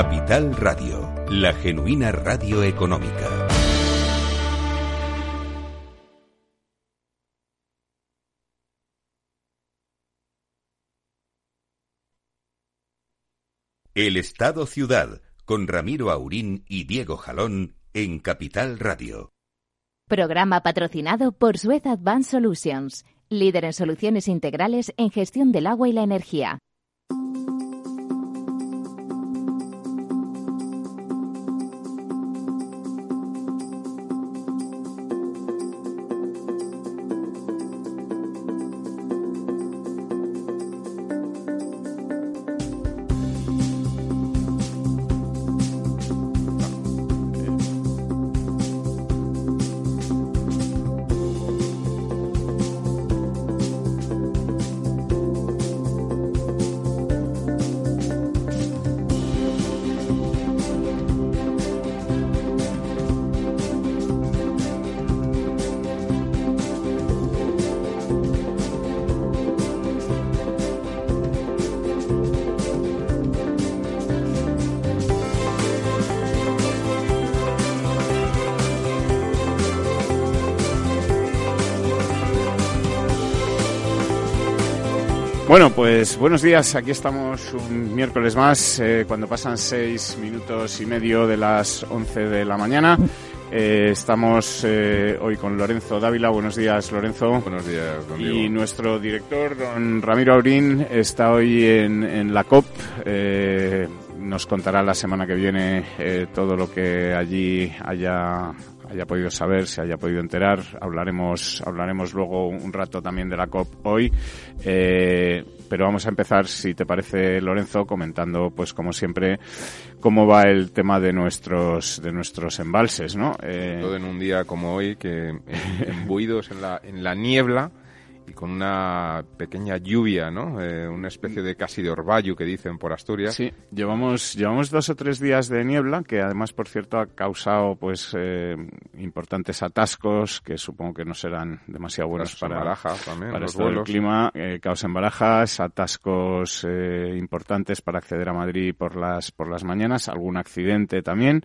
Capital Radio, la genuina radio económica. El Estado Ciudad, con Ramiro Aurín y Diego Jalón, en Capital Radio. Programa patrocinado por Suez Advanced Solutions, líder en soluciones integrales en gestión del agua y la energía. Bueno, pues buenos días. Aquí estamos un miércoles más, eh, cuando pasan seis minutos y medio de las once de la mañana. Eh, estamos eh, hoy con Lorenzo Dávila. Buenos días, Lorenzo. Buenos días, don Y nuestro director, don Ramiro Aurín, está hoy en, en la COP. nos contará la semana que viene todo lo que allí haya haya podido saber, se haya podido enterar. Hablaremos, hablaremos luego un rato también de la COP hoy. Eh, pero vamos a empezar, si te parece, Lorenzo, comentando, pues como siempre, cómo va el tema de nuestros, de nuestros embalses, ¿no? Eh, Todo en un día como hoy, que embuidos en la, en la niebla, y con una pequeña lluvia, ¿no? Eh, una especie de casi de orvallo que dicen por Asturias. Sí, llevamos, llevamos dos o tres días de niebla que además, por cierto, ha causado pues eh, importantes atascos que supongo que no serán demasiado buenos para, Baraja, también, para el clima. Eh, causan barajas, atascos eh, importantes para acceder a Madrid por las, por las mañanas, algún accidente también.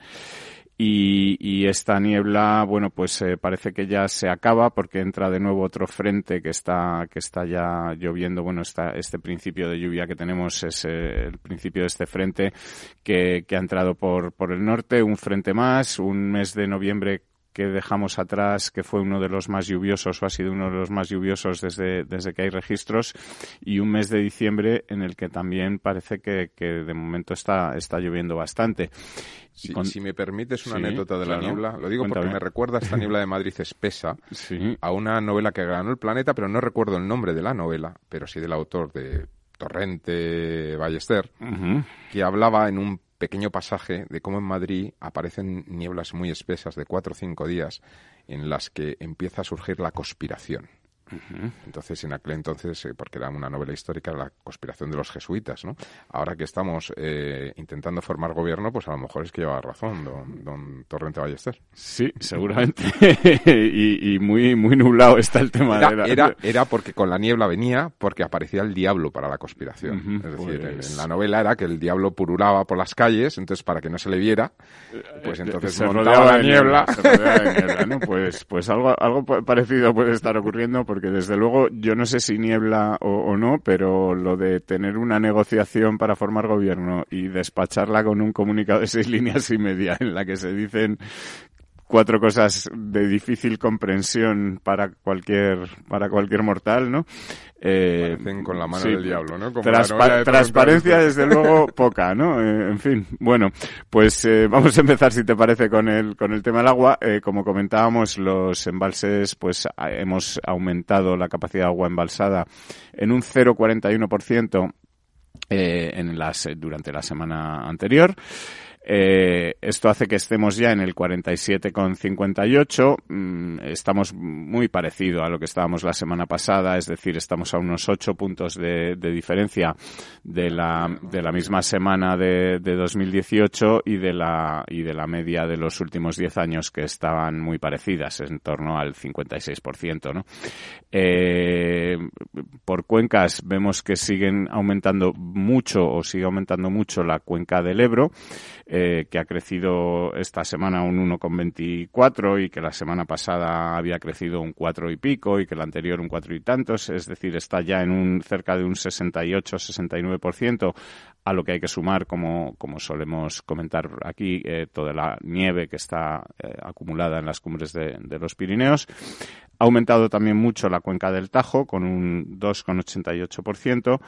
Y, esta niebla, bueno, pues eh, parece que ya se acaba porque entra de nuevo otro frente que está, que está ya lloviendo. Bueno, está, este principio de lluvia que tenemos es eh, el principio de este frente que, que ha entrado por, por el norte, un frente más, un mes de noviembre que dejamos atrás, que fue uno de los más lluviosos o ha sido uno de los más lluviosos desde, desde que hay registros, y un mes de diciembre en el que también parece que, que de momento está, está lloviendo bastante. Si me permites una anécdota de la niebla, lo digo porque me recuerda esta niebla de Madrid espesa a una novela que ganó el planeta, pero no recuerdo el nombre de la novela, pero sí del autor de Torrente Ballester, que hablaba en un pequeño pasaje de cómo en Madrid aparecen nieblas muy espesas de cuatro o cinco días en las que empieza a surgir la conspiración. Entonces, en aquel entonces, eh, porque era una novela histórica, la conspiración de los jesuitas, ¿no? Ahora que estamos eh, intentando formar gobierno, pues a lo mejor es que lleva razón don, Torrente Ballester. Sí, seguramente. y, muy, muy nublado está el tema era, de la... era, era porque con la niebla venía, porque aparecía el diablo para la conspiración. es decir, en, pues la novela era que el diablo purulaba por las calles, entonces para que no se le viera, pues eh, entonces se montaba la niebla. niebla pues, pues algo, algo parecido puede estar ocurriendo porque desde luego yo no sé si niebla o, no, pero lo de tener una negociación para formar gobierno y despacharla con un comunicado de seis líneas y media en la que se dicen cuatro cosas de difícil comprensión para cualquier para cualquier mortal, ¿no? Eh, con la mano del diablo, ¿no? transparencia, desde luego, poca, ¿no? Eh, en fin, bueno, pues eh, vamos a empezar, si te parece, con el, con el tema del agua. Eh, como comentábamos, los embalses, pues hemos aumentado la capacidad de agua embalsada en un 0,41% en las, durante la semana anterior. Eh, esto hace que estemos ya en el 47,58. Mm, estamos muy parecido a lo que estábamos la semana pasada, es decir, estamos a unos 8 puntos de, diferencia de la, de la misma semana de, de 2018 y de la, y de la media de los últimos 10 años que estaban muy parecidas, en torno al 56%, ¿no? Eh, por cuencas vemos que siguen aumentando mucho o sigue aumentando mucho la cuenca del Ebro. Eh, que ha crecido esta semana un 1,24 y que la semana pasada había crecido un 4 y pico y que la anterior un 4 y tantos, es decir, está ya en un cerca de un 68-69%, a lo que hay que sumar, como, como solemos comentar aquí, eh, toda la nieve que está eh, acumulada en las cumbres de, los Pirineos. Ha aumentado también mucho la cuenca del Tajo, con un 2,88%,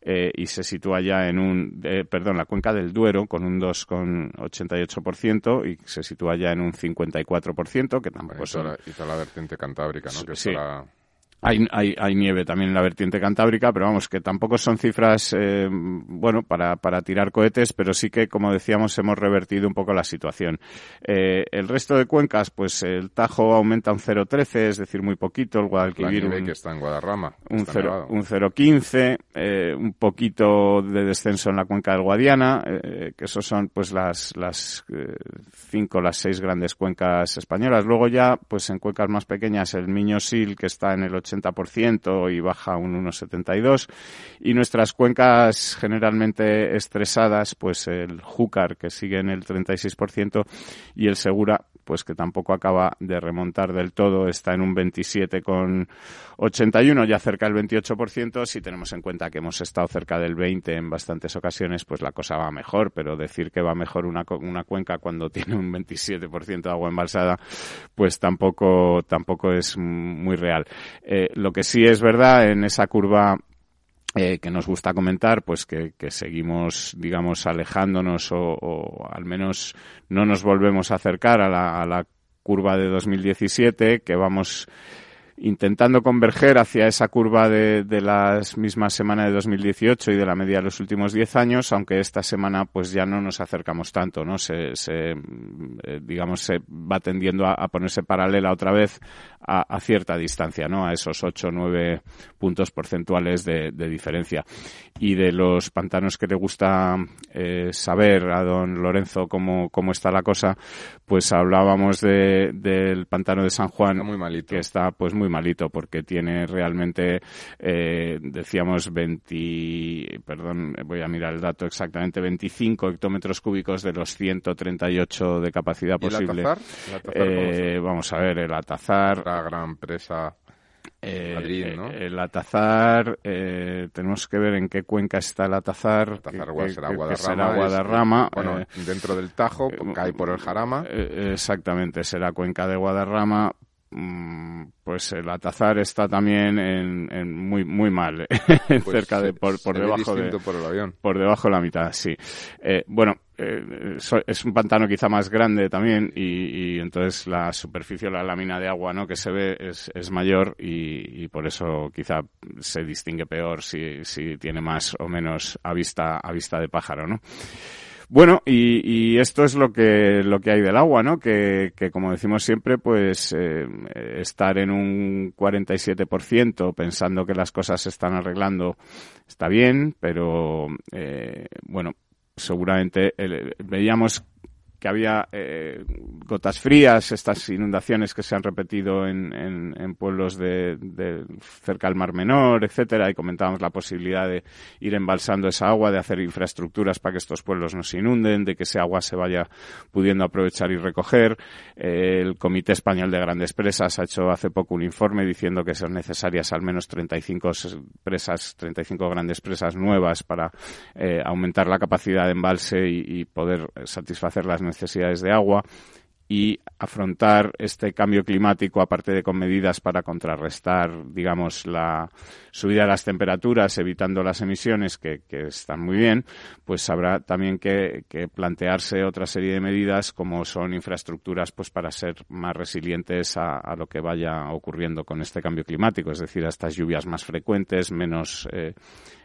eh, y se sitúa ya en un, eh, perdón, la cuenca del Duero con un 2,88% y se sitúa ya en un 54%, que tampoco es... la, la vertiente cantábrica, ¿no? Que sí. Hay, hay, hay, nieve también en la vertiente cantábrica, pero vamos, que tampoco son cifras, eh, bueno, para, para tirar cohetes, pero sí que, como decíamos, hemos revertido un poco la situación. Eh, el resto de cuencas, pues el Tajo aumenta un 0,13, es decir, muy poquito, el Guadalquivir... un, que está en Guadarrama. Un 0,15, eh, un poquito de descenso en la cuenca del Guadiana, eh, que esos son, pues, las, las cinco, las seis grandes cuencas españolas. Luego ya, pues, en cuencas más pequeñas, el Miño-Sil, que está en el 80% y baja un 1,72. Y nuestras cuencas generalmente estresadas, pues el Júcar, que sigue en el 36%, y el Segura, pues que tampoco acaba de remontar del todo, está en un 27,81, ya cerca del 28%. Si tenemos en cuenta que hemos estado cerca del 20 en bastantes ocasiones, pues la cosa va mejor, pero decir que va mejor una, una cuenca cuando tiene un 27% de agua embalsada, pues tampoco, tampoco es muy real. Eh, lo que sí es verdad en esa curva eh, que nos gusta comentar, pues que, seguimos, digamos, alejándonos o, al menos no nos volvemos a acercar a la, a la curva de 2017, que vamos intentando converger hacia esa curva de, de las mismas semanas de 2018 y de la media de los últimos 10 años, aunque esta semana pues ya no nos acercamos tanto, ¿no? Se, se eh, digamos, se va tendiendo a, ponerse paralela otra vez a, cierta distancia, ¿no? A esos 8 o 9 puntos porcentuales de, diferencia. Y de los pantanos que le gusta eh, saber a don Lorenzo cómo, cómo está la cosa, pues hablábamos de, del pantano de San Juan, que está pues muy malito porque tiene realmente, eh, decíamos, 20, perdón, voy a mirar el dato exactamente, 25 hectómetros cúbicos de los 138 de capacidad posible. eh, vamos a ver, el Atazar. La gran presa. Eh, Madrid, ¿no? Eh, el Atazar, eh, tenemos que ver en qué cuenca está el Atazar. Atazar que, será, Guadarrama, Guadarrama. bueno, dentro del Tajo, cae por el Jarama. exactamente, será cuenca de Guadarrama, pues el Atazar está también en, muy muy mal pues cerca de por, por debajo de por, el avión. por debajo de la mitad sí. Eh, bueno eh, es un pantano quizá más grande también y, entonces la superficie la lámina de agua no que se ve es, es mayor y, y, por eso quizá se distingue peor si, si tiene más o menos a vista a vista de pájaro no bueno, y, y, esto es lo que, lo que hay del agua, ¿no? Que, que como decimos siempre, pues eh, estar en un 47% pensando que las cosas se están arreglando está bien, pero eh, bueno, seguramente eh, veíamos que había eh, gotas frías, estas inundaciones que se han repetido en, en, pueblos de, de, cerca al Mar Menor, etcétera, y comentábamos la posibilidad de ir embalsando esa agua, de hacer infraestructuras para que estos pueblos no se inunden, de que ese agua se vaya pudiendo aprovechar y recoger. Eh, el Comité Español de Grandes Presas ha hecho hace poco un informe diciendo que son necesarias al menos 35 presas, 35 grandes presas nuevas para eh, aumentar la capacidad de embalse y, y poder satisfacer las necesidades de agua y afrontar este cambio climático, aparte de con medidas para contrarrestar, digamos, la subida de las temperaturas, evitando las emisiones, que, están muy bien, pues habrá también que, plantearse otra serie de medidas, como son infraestructuras, pues para ser más resilientes a, lo que vaya ocurriendo con este cambio climático, es decir, a estas lluvias más frecuentes, menos, eh,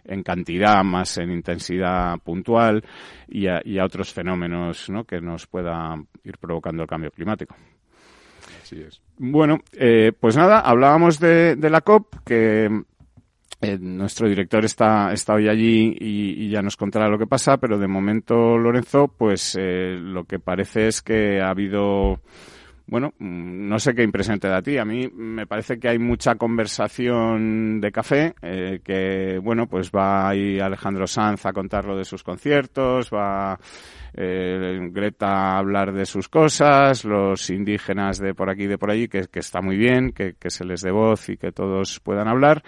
en cantidad, más en intensidad puntual y a, otros fenómenos ¿no? que nos pueda ir provocando el cambio climático. Así es. Bueno, eh, pues nada, hablábamos de, la COP, que eh, nuestro director está, está hoy allí y, ya nos contará lo que pasa, pero de momento, Lorenzo, pues eh, lo que parece es que ha habido bueno, mm, no sé qué impresión te da a ti. A mí me parece que hay mucha conversación de café, eh, que, bueno, pues va ahí Alejandro Sanz a contar lo de sus conciertos, va eh, Greta a hablar de sus cosas, los indígenas de por aquí y de por allí, que, está muy bien, que, que, se les dé voz y que todos puedan hablar.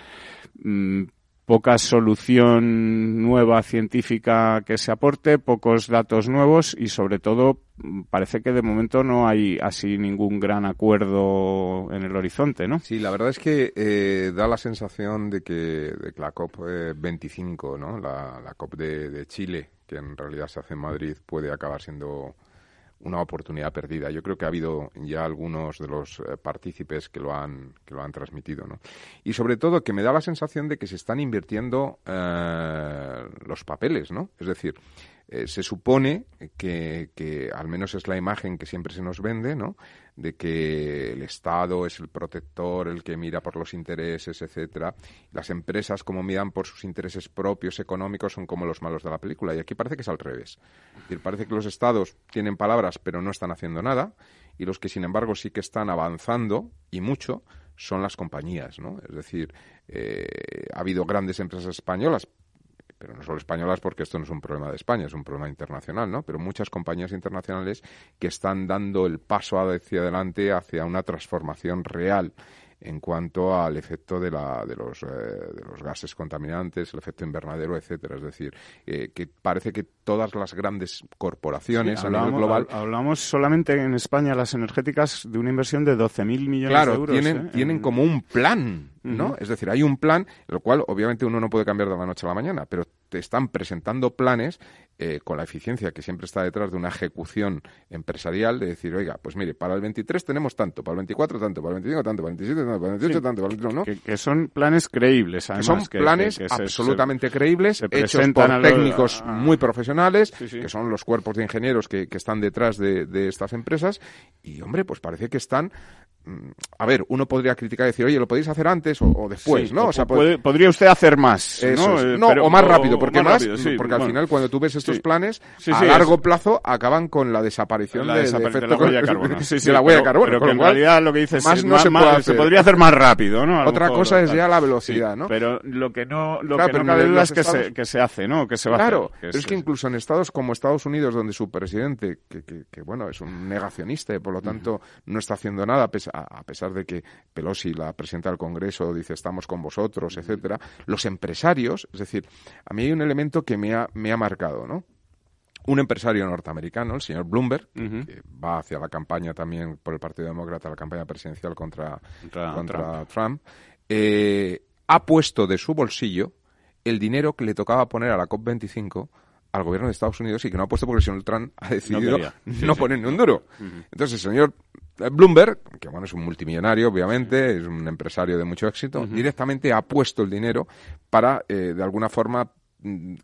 Poca solución nueva científica que se aporte, pocos datos nuevos y sobre todo parece que de momento no hay así ningún gran acuerdo en el horizonte, ¿no? Sí, la verdad es que eh, da la sensación de que, de la COP 25, ¿no? La, COP de, de Chile, que en realidad se hace en Madrid, puede acabar siendo una oportunidad perdida. Yo creo que ha habido ya algunos de los eh, partícipes que lo han que lo han transmitido, ¿no? Y sobre todo que me da la sensación de que se están invirtiendo eh, los papeles, ¿no? Es decir, eh, se supone que, que, al menos es la imagen que siempre se nos vende, ¿no? De que el Estado es el protector, el que mira por los intereses, etcétera. Las empresas, como miran por sus intereses propios económicos, son como los malos de la película. Y aquí parece que es al revés. Decir, parece que los Estados tienen palabras, pero no están haciendo nada. Y los que, sin embargo, sí que están avanzando, y mucho, son las compañías, ¿no? Es decir, eh, ha habido grandes empresas españolas, pero no solo españolas porque esto no es un problema de España, es un problema internacional, ¿no? Pero muchas compañías internacionales que están dando el paso hacia adelante hacia una transformación real en cuanto al efecto de, la, de, los, eh, de los gases contaminantes, el efecto invernadero, etcétera. Es decir, eh, que parece que todas las grandes corporaciones a nivel global... Hablamos solamente en España, las energéticas, de una inversión de 12.000 millones de euros. Tienen, ¿eh? tienen como un plan ¿no? Es decir, hay un plan, lo cual obviamente uno no puede cambiar de la noche a la mañana, pero te están presentando planes eh, con la eficiencia que siempre está detrás de una ejecución empresarial de decir, oiga, pues mire, para el 23 tenemos tanto, para el 24 tanto, para el 25 tanto, para el 27 tanto, para el 28 tanto, para el 29 ¿no? Que, son planes creíbles, además. Que son planes absolutamente creíbles, hechos por técnicos muy profesionales, que son los cuerpos de ingenieros que, están detrás de, de estas empresas, y hombre, pues parece que están a ver, uno podría criticar y decir, oye, lo podéis hacer antes o, después, ¿no? O sea, podría usted hacer más, ¿no? Eh, o más rápido, porque más, porque al final cuando tú ves estos planes a largo plazo acaban con la desaparición, de, la huella de carbono. de la huella de carbono. Pero que en realidad lo que dices más no se, podría hacer más rápido, ¿no? Otra cosa es ya la velocidad, ¿no? Pero lo que no, lo que no duda es que se, que se hace, ¿no? Que se va claro, pero es que incluso en estados como Estados Unidos, donde su presidente, que, bueno, es un negacionista y por lo tanto no está haciendo nada, a pesar de que Pelosi, la presidenta del Congreso, dice estamos con vosotros, etcétera, los empresarios, es decir, a mí hay un elemento que me ha, me ha marcado, ¿no? un empresario norteamericano, el señor Bloomberg, que va hacia la campaña también por el Partido Demócrata, la campaña presidencial contra, contra, Trump, eh, ha puesto de su bolsillo el dinero que le tocaba poner a la COP25 al gobierno de Estados Unidos y que no ha puesto porque el señor Trump ha decidido no, poner ni un duro. Entonces el señor Bloomberg, que bueno, es un multimillonario, obviamente, es un empresario de mucho éxito, directamente ha puesto el dinero para, eh, de alguna forma,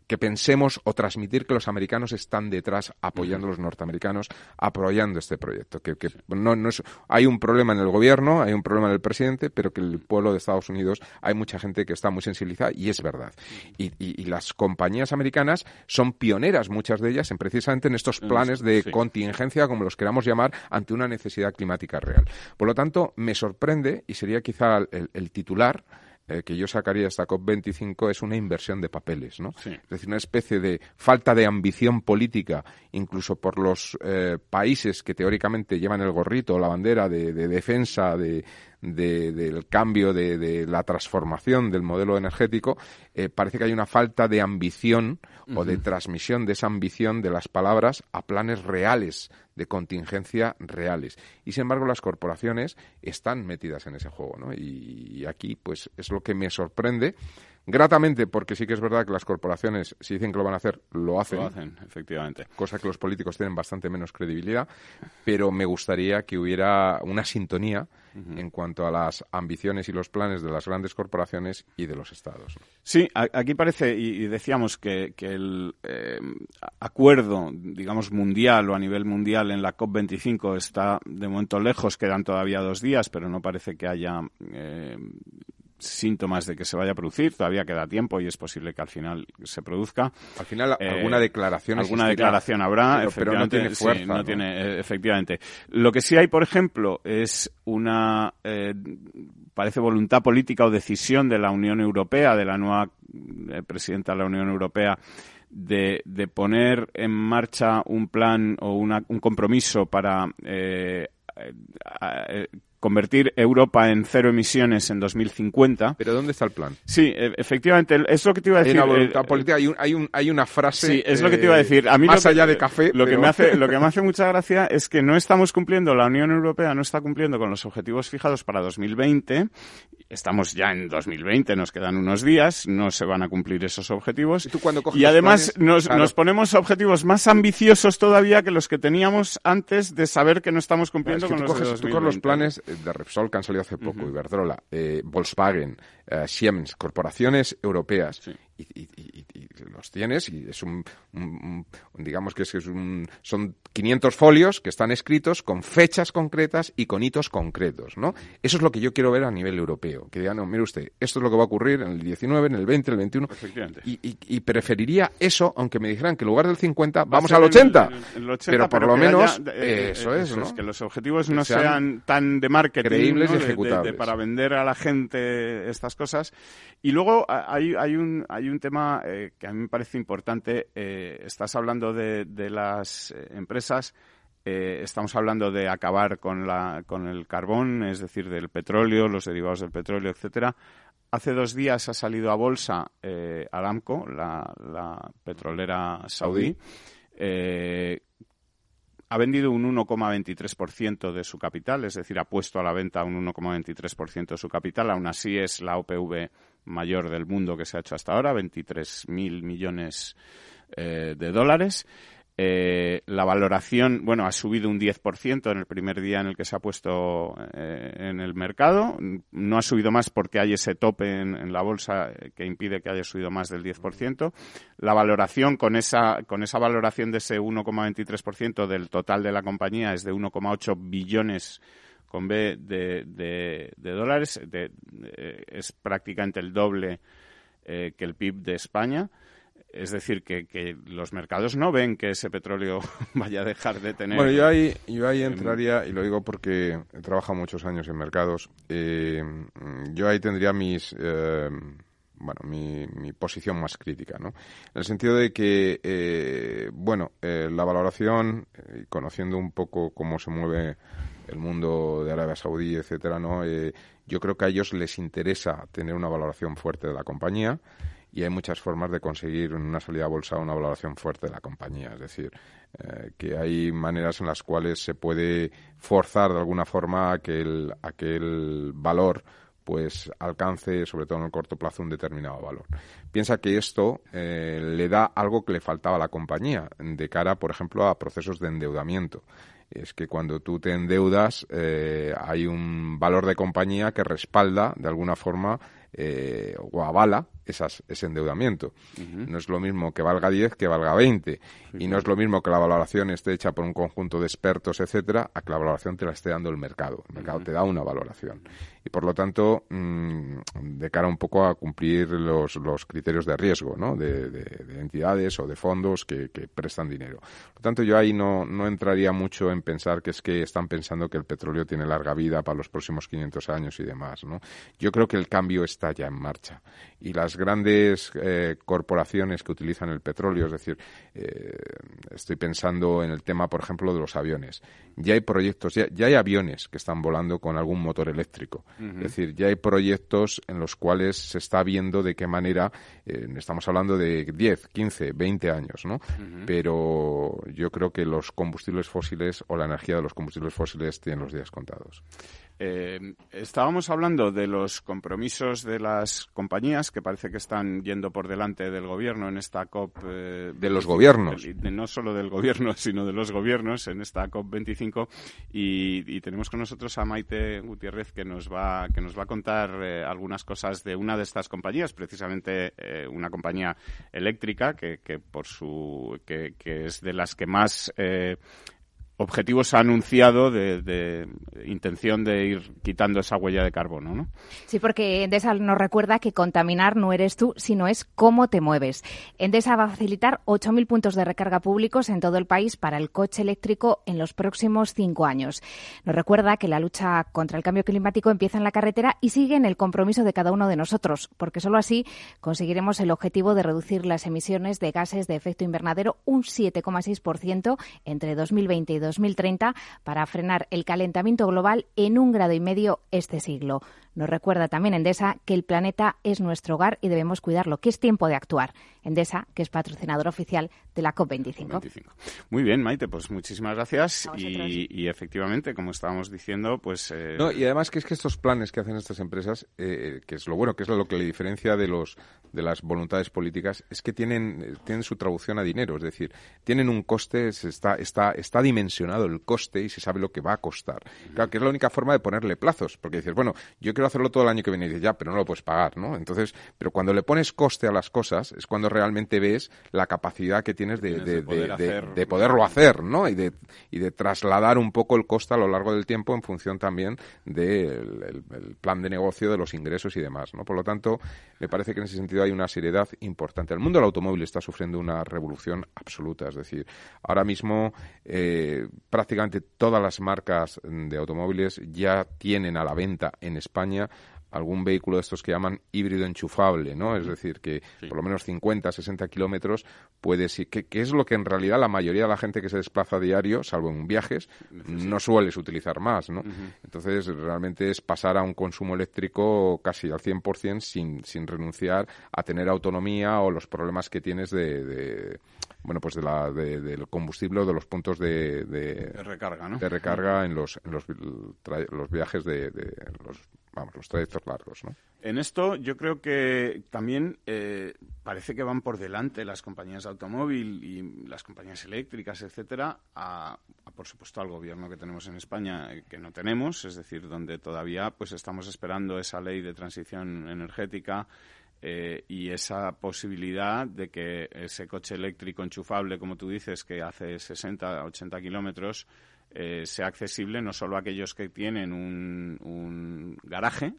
que pensemos o transmitir que los americanos están detrás apoyando a los norteamericanos, apoyando este proyecto. Que, no, no es, hay un problema en el gobierno, hay un problema en el presidente, pero que el pueblo de Estados Unidos hay mucha gente que está muy sensibilizada y es verdad. Y, las compañías americanas son pioneras, muchas de ellas, en precisamente en estos planes de contingencia, como los queramos llamar, ante una necesidad climática real. Por lo tanto, me sorprende, y sería quizá el titular, eh, que yo sacaría esta COP25 es una inversión de papeles, ¿no? Es decir, una especie de falta de ambición política, incluso por los eh, países que teóricamente llevan el gorrito o la bandera de, defensa de, del cambio, de, la transformación del modelo energético, eh, parece que hay una falta de ambición o de transmisión de esa ambición de las palabras a planes reales de contingencia reales. Y sin embargo, las corporaciones están metidas en ese juego, ¿no? Y, aquí, pues, es lo que me sorprende gratamente, porque sí que es verdad que las corporaciones, si dicen que lo van a hacer, lo hacen. Lo hacen, efectivamente. Cosa que los políticos tienen bastante menos credibilidad, pero me gustaría que hubiera una sintonía en cuanto a las ambiciones y los planes de las grandes corporaciones y de los estados. Sí, aquí parece, y, decíamos que, el eh, acuerdo, digamos, mundial o a nivel mundial en la COP25 está de momento lejos, quedan todavía dos días, pero no parece que haya eh, síntomas de que se vaya a producir. Todavía queda tiempo y es posible que al final se produzca. Al final eh, alguna declaración alguna declaración habrá, pero, no tiene fuerza. no, tiene, eh, efectivamente. Lo que sí hay, por ejemplo, es una eh, parece voluntad política o decisión de la Unión Europea, de la nueva presidenta de la Unión Europea de, de, poner en marcha un plan o una, un compromiso para eh, convertir Europa en cero emisiones en 2050. ¿Pero dónde está el plan? Sí, e, efectivamente, es lo que te iba a decir. Hay una voluntad política, hay, un, hay, un, hay, una frase. Sí, es lo que te iba a decir. A mí más allá de café. Lo, que me hace, lo que me hace mucha gracia es que no estamos cumpliendo, la Unión Europea no está cumpliendo con los objetivos fijados para 2020. Estamos ya en 2020, nos quedan unos días, no se van a cumplir esos objetivos. Y, además nos, nos ponemos objetivos más ambiciosos todavía que los que teníamos antes de saber que no estamos cumpliendo con los de Tú con los planes de Repsol que han salido hace poco, Iberdrola, eh, Volkswagen, eh, Siemens, corporaciones europeas, y, los tienes y es un, digamos que es, un, son 500 folios que están escritos con fechas concretas y con hitos concretos, ¿no? Eso es lo que yo quiero ver a nivel europeo, que digan, no, mire usted, esto es lo que va a ocurrir en el 19, en el 20, en el 21, y, preferiría eso, aunque me dijeran que en lugar del 50 vamos al 80, pero por lo menos eh, eso es, ¿no? que los objetivos no sean, tan de marketing, creíbles y ejecutables. para vender a la gente estas cosas. Y luego hay, hay, un, hay un tema eh, que a mí me parece importante. Eh, estás hablando de, de las eh, empresas. estamos hablando de acabar con, la, con el carbón, es decir, del petróleo, los derivados del petróleo, etcétera. Hace dos días ha salido a bolsa Aramco, la, la petrolera saudí, ha vendido un 1,23% de su capital, es decir, ha puesto a la venta un 1,23% de su capital. Aún así es la OPV mayor del mundo que se ha hecho hasta ahora, 23.000 millones eh, de dólares. Eh, la valoración, bueno, ha subido un 10% en el primer día en el que se ha puesto eh, en el mercado. No ha subido más porque hay ese tope en, la bolsa que impide que haya subido más del 10%. La valoración con esa, con esa valoración de ese 1,23% del total de la compañía es de 1,8 billones con B de, de, dólares. es prácticamente el doble eh, que el PIB de España. Es decir, que, que, los mercados no ven que ese petróleo vaya a dejar de tener. Bueno, yo ahí, yo ahí entraría, y lo digo porque he trabajado muchos años en mercados, eh, yo ahí tendría mis. Eh, bueno, mi, mi, posición más crítica, ¿no? En el sentido de que, eh, bueno, la valoración, conociendo un poco cómo se mueve el mundo de Arabia Saudí, etcétera, ¿no? yo creo que a ellos les interesa tener una valoración fuerte de la compañía y hay muchas formas de conseguir en una salida a bolsa una valoración fuerte de la compañía. Es decir, eh, que hay maneras en las cuales se puede forzar de alguna forma a que el, a que el valor pues alcance, sobre todo en el corto plazo, un determinado valor. Piensa que esto eh, le da algo que le faltaba a la compañía de cara, por ejemplo, a procesos de endeudamiento es que cuando tú te endeudas eh, hay un valor de compañía que respalda de alguna forma eh, o avala esas, ese endeudamiento. No es lo mismo que valga 10 que valga 20. y no es lo mismo que la valoración esté hecha por un conjunto de expertos, etcétera, a que la valoración te la esté dando el mercado. El mercado te da una valoración. Y por lo tanto, mm, de cara un poco a cumplir los, los criterios de riesgo, ¿no? De, de, entidades o de fondos que, que, prestan dinero. Por lo tanto, yo ahí no, no entraría mucho en pensar que es que están pensando que el petróleo tiene larga vida para los próximos 500 años y demás, ¿no? Yo creo que el cambio está ya en marcha. Y las grandes eh, corporaciones que utilizan el petróleo, es decir, eh, estoy pensando en el tema, por ejemplo, de los aviones. Ya hay proyectos, ya, hay aviones que están volando con algún motor eléctrico. Es decir, ya hay proyectos en los cuales se está viendo de qué manera, eh, estamos hablando de 10, 15, 20 años, ¿no? Pero yo creo que los combustibles fósiles o la energía de los combustibles fósiles tienen los días contados. Eh, estábamos hablando de los compromisos de las compañías que parece que están yendo por delante del gobierno en esta COP. Eh, de los gobiernos. no solo del gobierno, sino de los gobiernos en esta COP 25 y, tenemos con nosotros a Maite Gutiérrez que nos va que nos va a contar eh, algunas cosas de una de estas compañías, precisamente una compañía eléctrica que, que por su que, que, es de las que más objetivos ha anunciado de, intención de ir quitando esa huella de carbono, ¿no? Sí, porque Endesa nos recuerda que contaminar no eres tú, sino es cómo te mueves. Endesa va a facilitar 8.000 puntos de recarga públicos en todo el país para el coche eléctrico en los próximos cinco años. Nos recuerda que la lucha contra el cambio climático empieza en la carretera y sigue en el compromiso de cada uno de nosotros, porque solo así conseguiremos el objetivo de reducir las emisiones de gases de efecto invernadero un 7,6% entre 2020 y 2030 para frenar el calentamiento global en un grado y medio este siglo. Nos recuerda también Endesa que el planeta es nuestro hogar y debemos cuidarlo, que es tiempo de actuar. Endesa, que es patrocinador oficial de la COP25. Muy bien, Maite, pues muchísimas gracias. Y, efectivamente, como estábamos diciendo, pues... Eh, no, y además que es que estos planes que hacen estas empresas, eh, que es lo bueno, que es lo que le diferencia de los de las voluntades políticas, es que tienen, tienen su traducción a dinero, es decir, tienen un coste, está, está, está dimensionado el coste y se sabe lo que va a costar. Claro, que es la única forma de ponerle plazos, porque dices, bueno, yo quiero hacerlo todo el año que viene y dices, ya, pero no lo puedes pagar, ¿no? Entonces, pero cuando le pones coste a las cosas es cuando realmente ves la capacidad que tienes de, de, de, poderlo hacer, ¿no? Y de, y de trasladar un poco el coste a lo largo del tiempo en función también del plan de negocio, de los ingresos y demás, ¿no? Por lo tanto, me parece que en ese sentido hay una seriedad importante. El mundo del automóvil está sufriendo una revolución absoluta, es decir, ahora mismo eh, prácticamente todas las marcas de automóviles ya tienen a la venta en España algún vehículo de estos que llaman híbrido enchufable, ¿no? Es decir, que por lo menos 50, 60 kilómetros puede ser, que, es lo que en realidad la mayoría de la gente que se desplaza a diario, salvo en viajes, no sueles utilizar más, ¿no? Entonces, realmente es pasar a un consumo eléctrico casi al 100% sin, sin renunciar a tener autonomía o los problemas que tienes de, bueno, pues de la, del combustible o de los puntos de, recarga, ¿no? De recarga en los, en los, los viajes de, los vamos, los trayectos largos, ¿no? En esto yo creo que también eh, parece que van por delante las compañías de automóvil y las compañías eléctricas, etcétera, a, por supuesto al gobierno que tenemos en España eh, que no tenemos, es decir, donde todavía pues estamos esperando esa ley de transición energética eh, y esa posibilidad de que ese coche eléctrico enchufable, como tú dices, que hace 60, 80 kilómetros, eh, sea accesible no solo a aquellos que tienen un, garaje,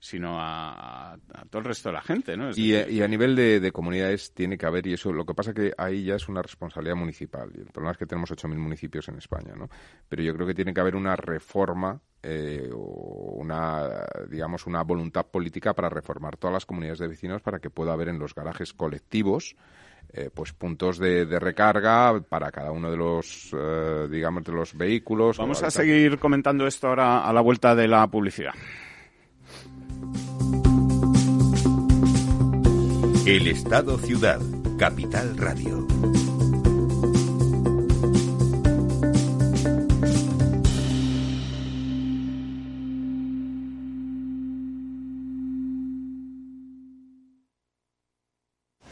sino a, todo el resto de la gente, ¿no? Y, a nivel de, comunidades tiene que haber, y eso, lo que pasa que ahí ya es una responsabilidad municipal. Y el problema es que tenemos 8.000 municipios en España, ¿no? Pero yo creo que tiene que haber una reforma eh, o una, digamos, una voluntad política para reformar todas las comunidades de vecinos para que pueda haber en los garajes colectivos eh, pues puntos de, recarga para cada uno de los, eh, digamos, de los vehículos. Vamos a seguir comentando esto ahora a la vuelta de la publicidad. El Estado Ciudad, Capital Radio.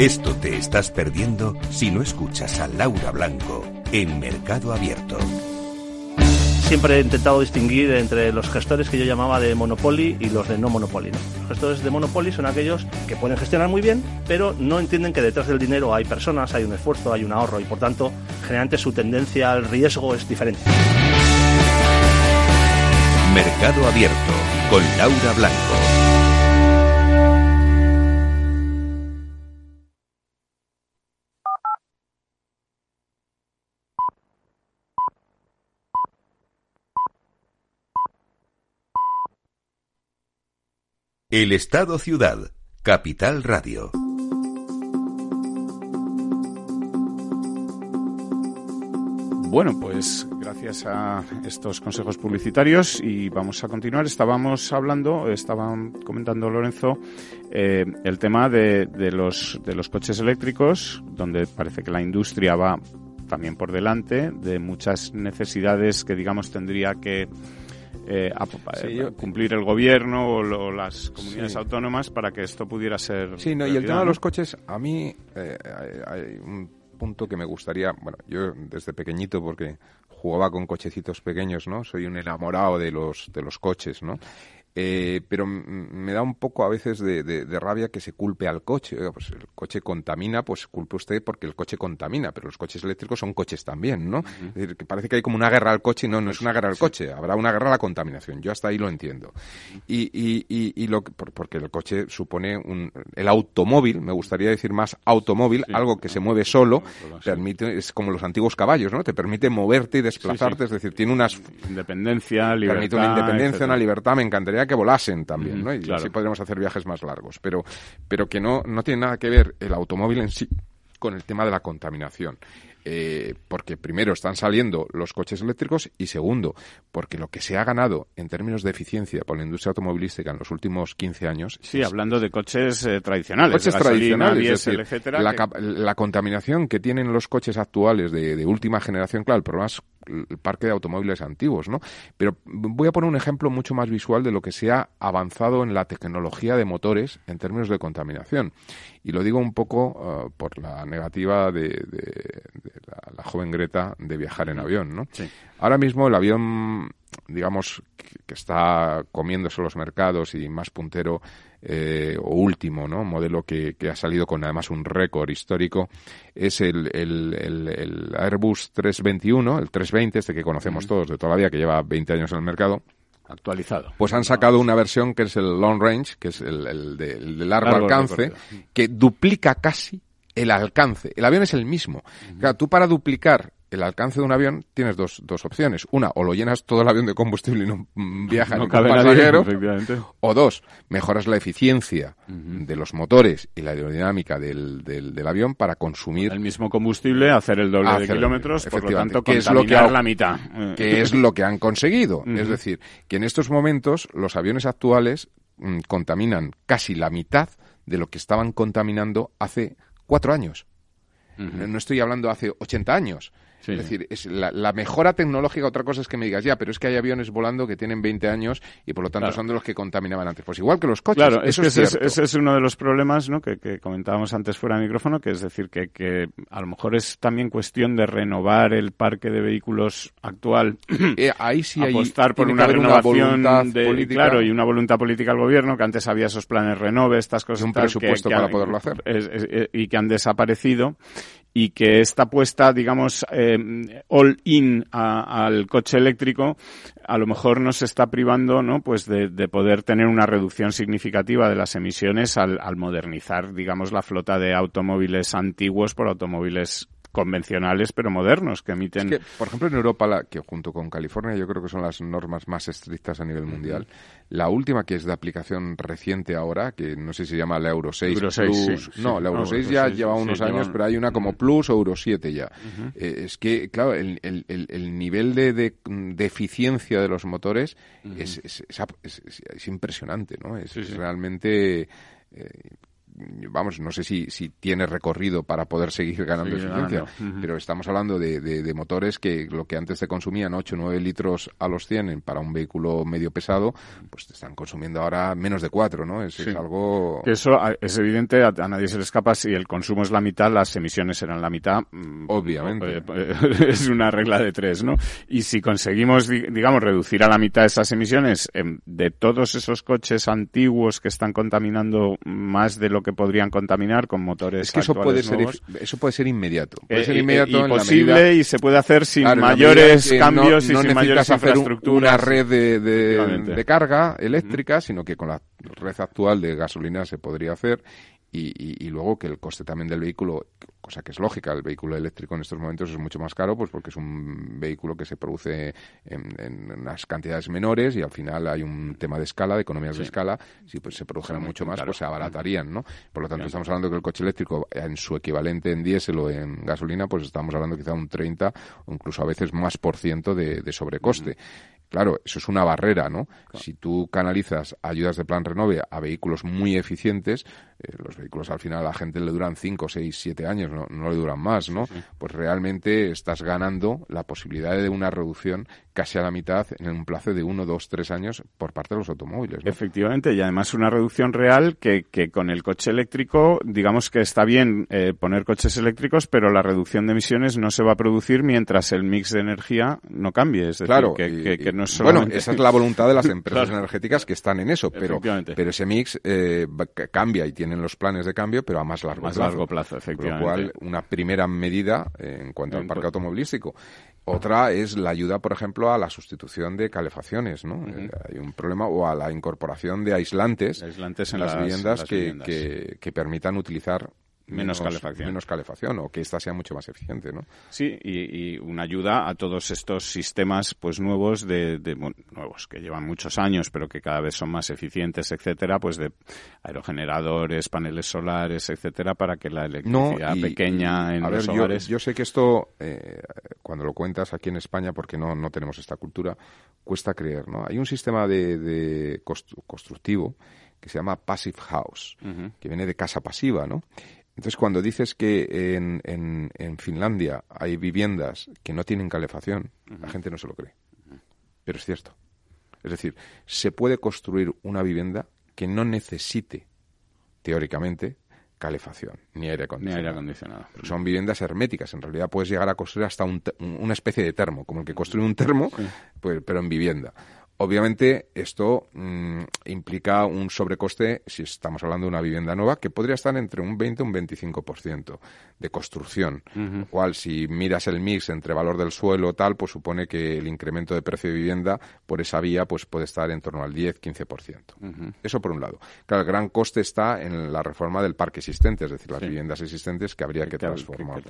Esto te estás perdiendo si no escuchas a Laura Blanco en Mercado Abierto siempre he intentado distinguir entre los gestores que yo llamaba de Monopoly y los de no Monopoly. Los gestores de Monopoly son aquellos que pueden gestionar muy bien, pero no entienden que detrás del dinero hay personas, hay un esfuerzo, hay un ahorro y por tanto generalmente su tendencia al riesgo es diferente. Mercado Abierto con Laura Blanco. El Estado Ciudad, Capital Radio. Bueno, pues gracias a estos consejos publicitarios y vamos a continuar. Estábamos hablando, estaban comentando Lorenzo, eh, el tema de, de, los, de los coches eléctricos, donde parece que la industria va también por delante de muchas necesidades que, digamos, tendría que eh, a, eh, cumplir el gobierno o las comunidades autónomas para que esto pudiera ser. Sí, no, y el tema de los coches, a mí eh, hay, un punto que me gustaría. Bueno, yo desde pequeñito, porque jugaba con cochecitos pequeños, ¿no? Soy un enamorado de los, de los coches, ¿no? Eh, pero me da un poco a veces de, rabia que se culpe al coche. pues el coche contamina, pues culpe usted porque el coche contamina, pero los coches eléctricos son coches también, ¿no? Es decir, que parece que hay como una guerra al coche y no, no es una guerra al coche, habrá una guerra a la contaminación. Yo hasta ahí lo entiendo. Y, y, y, lo, porque el coche supone un, el automóvil, me gustaría decir más automóvil, algo que se mueve solo, permite, es como los antiguos caballos, ¿no? Te permite moverte y desplazarte, es decir, tiene unas... Independencia, libertad. Permite una independencia, una libertad, me encantaría que volasen también, ¿no? Y así podremos hacer viajes más largos. Pero, pero que no, no tiene nada que ver el automóvil en sí con el tema de la contaminación. Eh, porque primero están saliendo los coches eléctricos y segundo, porque lo que se ha ganado en términos de eficiencia por la industria automovilística en los últimos 15 años. Sí, hablando de coches eh, tradicionales. Coches tradicionales, etcétera, la, contaminación que tienen los coches actuales de, de última generación, claro, el problema es el parque de automóviles antiguos, ¿no? Pero voy a poner un ejemplo mucho más visual de lo que se ha avanzado en la tecnología de motores en términos de contaminación. Y lo digo un poco uh, por la negativa de, la, joven Greta de viajar en avión, ¿no? Ahora mismo el avión, digamos, que está comiéndose los mercados y más puntero eh, o último ¿no? modelo que, ha salido con además un récord histórico es el, el, Airbus 321, el 320, este que conocemos todos de toda la vida, que lleva 20 años en el mercado. Actualizado. Pues han sacado una versión que es el Long Range, que es el, de, largo, alcance, que duplica casi el alcance. El avión es el mismo. Claro, tú para duplicar el alcance de un avión tienes dos, dos opciones. Una, o lo llenas todo el avión de combustible y no viaja no ningún pasajero. o dos, mejoras la eficiencia de los motores y la aerodinámica del, del, avión para consumir... El mismo combustible, hacer el doble de kilómetros, por lo tanto, que es lo que la mitad. Que es lo que han conseguido. Es decir, que en estos momentos los aviones actuales mm, contaminan casi la mitad de lo que estaban contaminando hace cuatro años. No estoy hablando hace 80 años. Es decir, es la, mejora tecnológica, otra cosa es que me digas, ya, pero es que hay aviones volando que tienen 20 años y por lo tanto son de los que contaminaban antes. Pues igual que los coches. Claro, eso es ese, es uno de los problemas ¿no? que, comentábamos antes fuera de micrófono, que es decir, que, que a lo mejor es también cuestión de renovar el parque de vehículos actual. Eh, ahí sí hay, apostar por una renovación de, claro, y una voluntad política del gobierno, que antes había esos planes renove, estas cosas. Un presupuesto para poderlo hacer. y que han desaparecido y que esta apuesta, digamos, eh, all in al coche eléctrico, a lo mejor nos está privando, ¿no? Pues de, poder tener una reducción significativa de las emisiones al, modernizar, digamos, la flota de automóviles antiguos por automóviles convencionales pero modernos que emiten. por ejemplo, en Europa, la, que junto con California yo creo que son las normas más estrictas a nivel mundial. La última que es de aplicación reciente ahora, que no sé si se llama la Euro 6 Plus. no, la Euro 6 ya lleva unos años, pero hay una como Plus o Euro 7 ya. Eh, es que, claro, el, el, el, nivel de, de, eficiencia de los motores es, es, es, impresionante, ¿no? Es, realmente... Eh, vamos, no sé si, si tiene recorrido para poder seguir ganando eficiencia, pero estamos hablando de, de, motores que lo que antes te consumían 8 o 9 litros a los 100 para un vehículo medio pesado, pues te están consumiendo ahora menos de 4, ¿no? Es, algo... eso es evidente, a, nadie se le escapa, si el consumo es la mitad, las emisiones serán la mitad. Mm, Obviamente. Eh, eh, es una regla de tres, ¿no? Y si conseguimos, digamos, reducir a la mitad esas emisiones em, de todos esos coches antiguos que están contaminando más de lo que podrían contaminar con motores es que eso puede ser eso puede ser inmediato puede eh, ser inmediato y posible y se puede hacer sin mayores cambios y sin mayores hacer una red de, de, carga eléctrica sino que con la red actual de gasolina se podría hacer y, y, luego que el coste también del vehículo, cosa que es lógica, el vehículo eléctrico en estos momentos es mucho más caro, pues porque es un vehículo que se produce en, unas cantidades menores y al final hay un tema de escala, de economías de escala, si pues, se produjeran mucho más, pues se abaratarían, ¿no? Por lo tanto, estamos hablando que el coche eléctrico en su equivalente en diésel o en gasolina, pues estamos hablando quizá un 30 o incluso a veces más por ciento de, sobrecoste. Claro, eso es una barrera, ¿no? Si tú canalizas ayudas de plan renove a vehículos muy eficientes, eh, los vehículos al final a la gente le duran 5, 6, 7 años, no, no le duran más, ¿no? Pues realmente estás ganando la posibilidad de una reducción casi a la mitad en un plazo de 1, 2, 3 años por parte de los automóviles. Efectivamente, y además una reducción real que, que con el coche eléctrico, digamos que está bien eh, poner coches eléctricos, pero la reducción de emisiones no se va a producir mientras el mix de energía no cambie. Es decir, claro, que, que, no es Bueno, esa es la voluntad de las empresas energéticas que están en eso, pero, pero ese mix eh, cambia y tienen los planes de cambio, pero a más largo más largo plazo, efectivamente. Con lo cual, una primera medida en cuanto al parque automovilístico. Otra es la ayuda, por ejemplo, a la sustitución de calefacciones, ¿no? Eh, hay un problema, o a la incorporación de aislantes, en las, viviendas, que, que, permitan utilizar menos, calefacción. menos calefacción o que ésta sea mucho más eficiente, ¿no? Sí, y, una ayuda a todos estos sistemas pues nuevos de, nuevos que llevan muchos años pero que cada vez son más eficientes, etcétera, pues de aerogeneradores, paneles solares, etcétera, para que la electricidad pequeña en los hogares. Yo, sé que esto eh, cuando lo cuentas aquí en España porque no no tenemos esta cultura cuesta creer, ¿no? Hay un sistema de, constructivo que se llama passive house, que viene de casa pasiva, ¿no? Entonces, cuando dices que en, en, Finlandia hay viviendas que no tienen calefacción, la gente no se lo cree. Pero es cierto. Es decir, se puede construir una vivienda que no necesite, teóricamente, calefacción ni aire acondicionado. son viviendas herméticas. En realidad puedes llegar a construir hasta una especie de termo, como el que construye un termo, pues, pero en vivienda. Obviamente, esto mm, implica un sobrecoste, si estamos hablando de una vivienda nueva, que podría estar entre un 20 y un 25% de construcción. Lo cual, si miras el mix entre valor del suelo tal, pues supone que el incremento de precio de vivienda por esa vía pues puede estar en torno al 10-15%. Eso por un lado. Claro, el gran coste está en la reforma del parque existente, es decir, las viviendas existentes que habría que, transformar.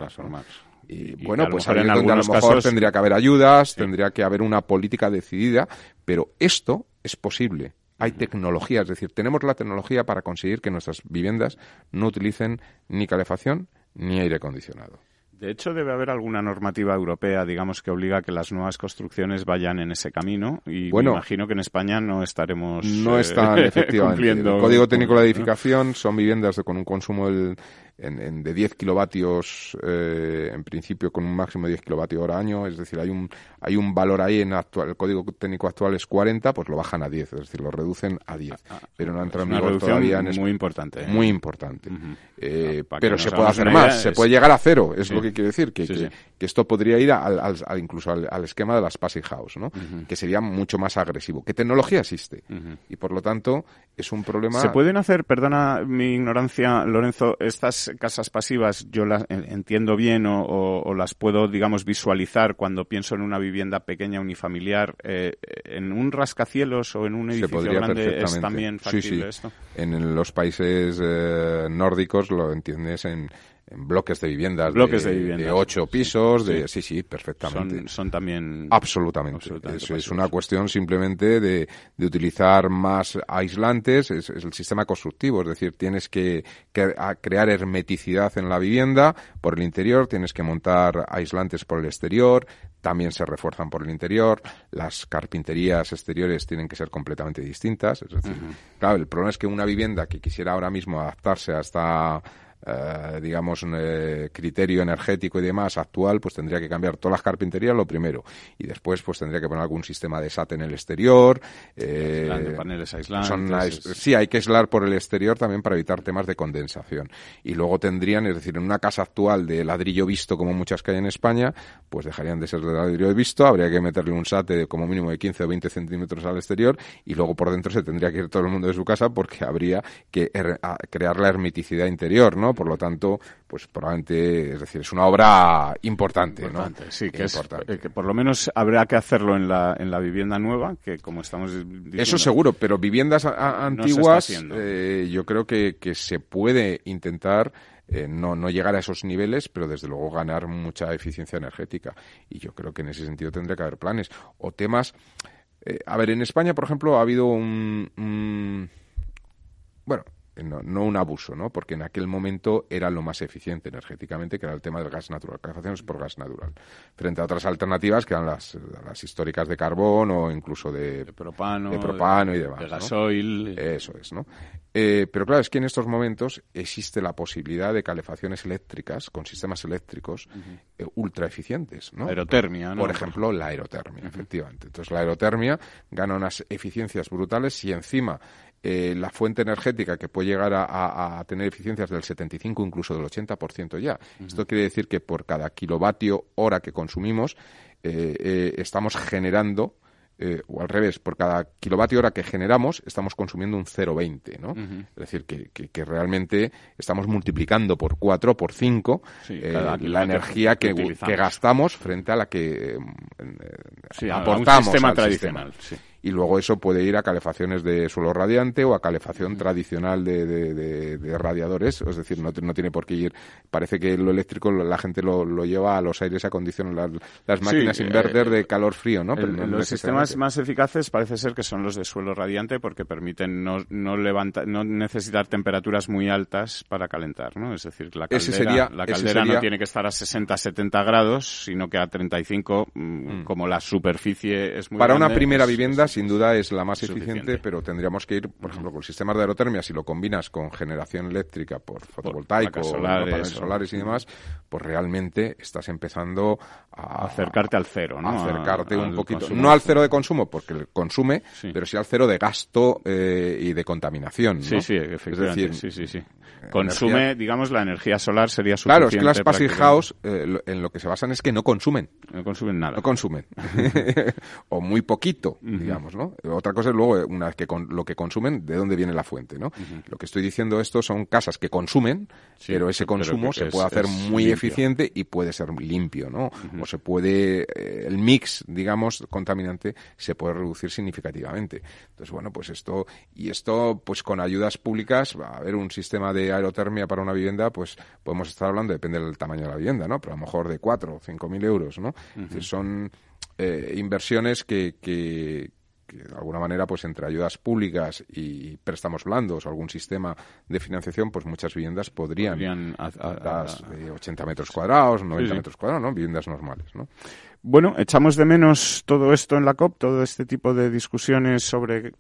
Y, bueno, pues a, en a lo mejor tendría que haber ayudas, tendría que haber una política decidida, pero esto es posible. Hay tecnología, es decir, tenemos la tecnología para conseguir que nuestras viviendas no utilicen ni calefacción ni aire acondicionado. De hecho, debe haber alguna normativa europea, digamos, que obliga a que las nuevas construcciones vayan en ese camino. Y bueno, me imagino que en España no estaremos. No eh, están, efectivamente. El Código Técnico de la Edificación son viviendas con un consumo del en, de 10 kilovatios, eh, en principio con un máximo de 10 kilovatios hora año, es decir, hay un, hay un valor ahí en actual, el código técnico actual es 40, pues lo bajan a 10, es decir, lo reducen a 10. Ah, ah, pero no entra en vigor todavía en muy importante. ¿eh? Muy importante. Eh, pero se puede hacer más, se puede llegar a cero, es lo que quiere decir, que, que, esto podría ir al, al, incluso al, esquema de las Passive House, ¿no? que sería mucho más agresivo. ¿Qué tecnología existe? Y por lo tanto, es un problema. ¿Se pueden hacer, perdona mi ignorancia, Lorenzo, estas casas pasivas yo las entiendo bien o, las puedo, digamos, visualizar cuando pienso en una vivienda pequeña unifamiliar? Eh, ¿En un rascacielos o en un edificio grande es también factible esto? En los países eh, nórdicos lo entiendes en en bloques de viviendas bloques de, de, ocho pisos, de sí, sí, perfectamente. Son, también absolutamente. es, una cuestión simplemente de, de utilizar más aislantes, es, el sistema constructivo, es decir, tienes que, crear hermeticidad en la vivienda por el interior, tienes que montar aislantes por el exterior, también se refuerzan por el interior, las carpinterías exteriores tienen que ser completamente distintas, es decir, claro, el problema es que una vivienda que quisiera ahora mismo adaptarse a esta eh, digamos, un eh, criterio energético y demás actual, pues tendría que cambiar todas las carpinterías lo primero. Y después, pues tendría que poner algún sistema de SAT en el exterior. Eh, paneles aislantes. sí, hay que aislar por el exterior también para evitar temas de condensación. Y luego tendrían, es decir, en una casa actual de ladrillo visto, como muchas que hay en España, pues dejarían de ser de ladrillo visto, habría que meterle un SAT de como mínimo de 15 o 20 centímetros al exterior y luego por dentro se tendría que ir todo el mundo de su casa porque habría que crear la hermeticidad interior, ¿no? Por lo tanto, pues probablemente, es decir, es una obra importante, importante Sí, que, importante. Es, que por lo menos habrá que hacerlo en la, en la vivienda nueva, que como estamos diciendo... Eso seguro, pero viviendas antiguas eh, yo creo que, que se puede intentar eh, no, no llegar a esos niveles, pero desde luego ganar mucha eficiencia energética. Y yo creo que en ese sentido tendría que haber planes. O temas... Eh, a ver, en España, por ejemplo, ha habido un bueno, no, un abuso, ¿no? Porque en aquel momento era lo más eficiente energéticamente, que era el tema del gas natural, calefacciones por gas natural, frente a otras alternativas que eran las, las históricas de carbón o incluso de, propano, de propano y demás. De gasoil. Eso es, ¿no? Eh, pero claro, es que en estos momentos existe la posibilidad de calefacciones eléctricas con sistemas eléctricos eh, ultra eficientes, ¿no? Aerotermia, ¿no? Por ejemplo, la aerotermia, efectivamente. Entonces, la aerotermia gana unas eficiencias brutales y encima eh, la fuente energética que puede llegar a, tener eficiencias del 75 incluso del 80% ya. Esto quiere decir que por cada kilovatio hora que consumimos eh, eh, estamos generando o al revés, por cada kilovatio hora que generamos, estamos consumiendo un 0,20, ¿no? Es decir, que, que, realmente estamos multiplicando por 4, por 5 la energía que, que, gastamos frente a la que aportamos al sistema tradicional. Sistema y luego eso puede ir a calefacciones de suelo radiante o a calefacción tradicional de, de, radiadores, es decir, no, no, tiene por qué ir, parece que lo eléctrico la gente lo, lo lleva a los aires acondicionados, las, las máquinas inverter eh, de calor frío, ¿no? los sistemas más eficaces parece ser que son los de suelo radiante porque permiten no, no, levanta, no necesitar temperaturas muy altas para calentar, ¿no? Es decir, la caldera, la caldera no tiene que estar a 60, 70 grados, sino que a 35, mm, mm. como la superficie es muy Para una primera vivienda sin duda es la más eficiente, pero tendríamos que ir, por ejemplo, con sistemas de aerotermia, si lo combinas con generación eléctrica por fotovoltaico, solares, paneles solares y demás, pues realmente estás empezando a acercarte al cero, ¿no? acercarte un poquito, no al cero de consumo, porque consume, pero sí al cero de gasto eh, y de contaminación, ¿no? Sí, sí, efectivamente. Es decir, sí, sí, sí. Consume, digamos, la energía solar sería suficiente. Claro, es que las passive house eh, en lo que se basan es que no consumen. No consumen nada. No consumen. o muy poquito, digamos, ¿no? Otra cosa es luego, una vez que con, lo que consumen, de dónde viene la fuente, ¿no? Lo que estoy diciendo esto son casas que consumen, pero ese consumo se puede hacer muy eficiente y puede ser limpio, ¿no? O se puede, eh, el mix, digamos, contaminante se puede reducir significativamente. Entonces, bueno, pues esto, y esto, pues con ayudas públicas, va a haber un sistema de aerotermia para una vivienda, pues podemos estar hablando, depende del tamaño de la vivienda, ¿no? Pero a lo mejor de cuatro o cinco mil euros, ¿no? son eh, inversiones que, que, de alguna manera, pues entre ayudas públicas y préstamos blandos o algún sistema de financiación, pues muchas viviendas podrían, podrían a, 80 metros cuadrados, 90 metros cuadrados, ¿no? Viviendas normales, ¿no? Bueno, echamos de menos todo esto en la COP, todo este tipo de discusiones sobre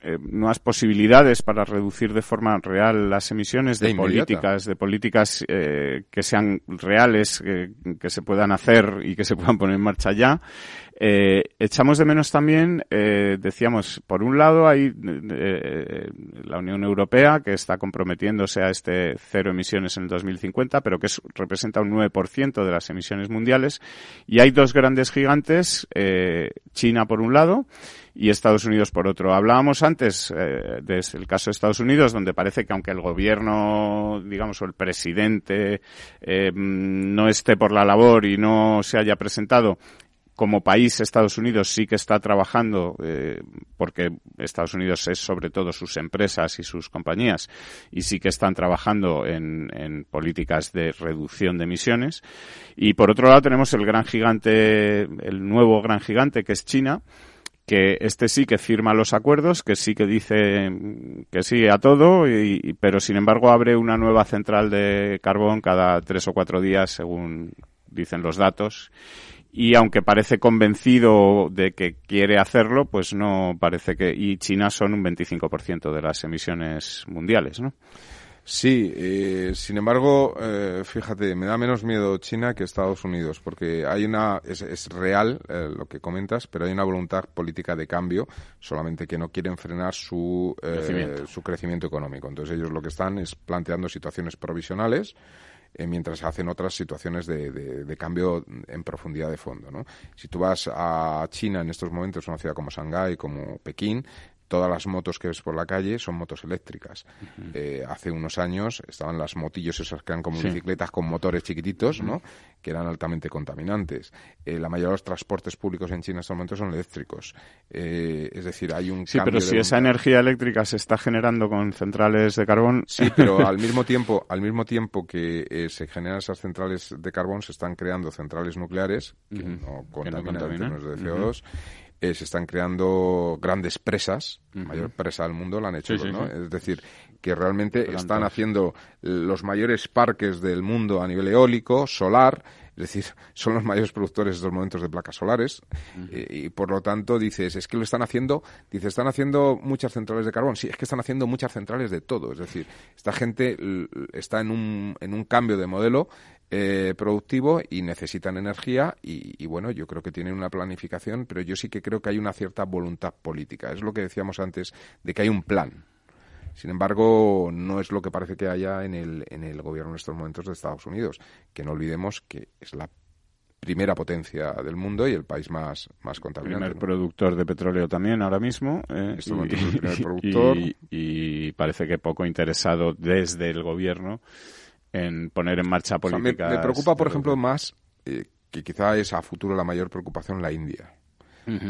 eh, nuevas posibilidades para reducir de forma real las emisiones de, políticas, de políticas eh, que sean reales, que se puedan hacer y que se puedan poner en marcha ya. Eh, echamos de menos también, eh, decíamos, por un lado hay eh, la Unión Europea que está comprometiéndose a este cero emisiones en el 2050, pero que representa un 9% de las emisiones mundiales. Y hay dos grandes gigantes, China por un lado y Estados Unidos por otro. Hablábamos antes eh, del caso de Estados Unidos, donde parece que aunque el gobierno, digamos, o el presidente eh, no esté por la labor y no se haya presentado, como país, Estados Unidos sí que está trabajando, eh, porque Estados Unidos es sobre todo sus empresas y sus compañías, y sí que están trabajando en, políticas de reducción de emisiones. Y por otro lado tenemos el gran gigante, el nuevo gran gigante que es China, que este sí que firma los acuerdos, que sí que dice que sí a todo, pero sin embargo abre una nueva central de carbón cada tres o cuatro días, según dicen los datos y aunque parece convencido de que quiere hacerlo, pues no parece que. Y China son un 25% de las emisiones mundiales, ¿no? Sí, eh, sin embargo, eh, fíjate, me da menos miedo China que Estados Unidos, porque hay una, es, es real eh, lo que comentas, pero hay una voluntad política de cambio, solamente que no quieren frenar su, crecimiento. su crecimiento económico. Entonces ellos lo que están es planteando situaciones provisionales, eh, mientras hacen otras situaciones de, cambio en profundidad de fondo. ¿no? Si tú vas a China en estos momentos, una ciudad como Shanghái, como Pekín, todas las motos que ves por la calle son motos eléctricas. Eh, hace unos años estaban las motillos esas que eran como bicicletas con motores chiquititos, ¿no? Que eran altamente contaminantes. Eh, la mayoría de los transportes públicos en China en estos momentos son eléctricos. Eh, es decir, hay un sí, pero si esa energía eléctrica se está generando con centrales de carbón. Sí, pero al mismo tiempo, al mismo tiempo que se generan esas centrales de carbón, se están creando centrales nucleares que no contaminan en términos de CO2 eh, se están creando grandes presas, la mayor presa del mundo la han hecho, ¿no? Es decir, que realmente están haciendo los mayores parques del mundo a nivel eólico, solar, es decir, son los mayores productores de estos momentos de placas solares eh, y por lo tanto dices, es que lo están haciendo, dice, están haciendo muchas centrales de carbón, sí, es que están haciendo muchas centrales de todo, es decir, esta gente está en un, en un cambio de modelo eh, productivo y necesitan energía y, bueno, yo creo que tienen una planificación, pero yo sí que creo que hay una cierta voluntad política. Es lo que decíamos antes de que hay un plan. Sin embargo, no es lo que parece que haya en el, en el gobierno en estos momentos de Estados Unidos, que no olvidemos que es la primera potencia del mundo y el país más, más contaminante. Primer productor de petróleo también ahora mismo. Eh, este y, primer productor. y, parece que poco interesado desde el gobierno en poner en marcha políticas. me, preocupa, por ejemplo, más eh, que quizá es a futuro la mayor preocupación la India.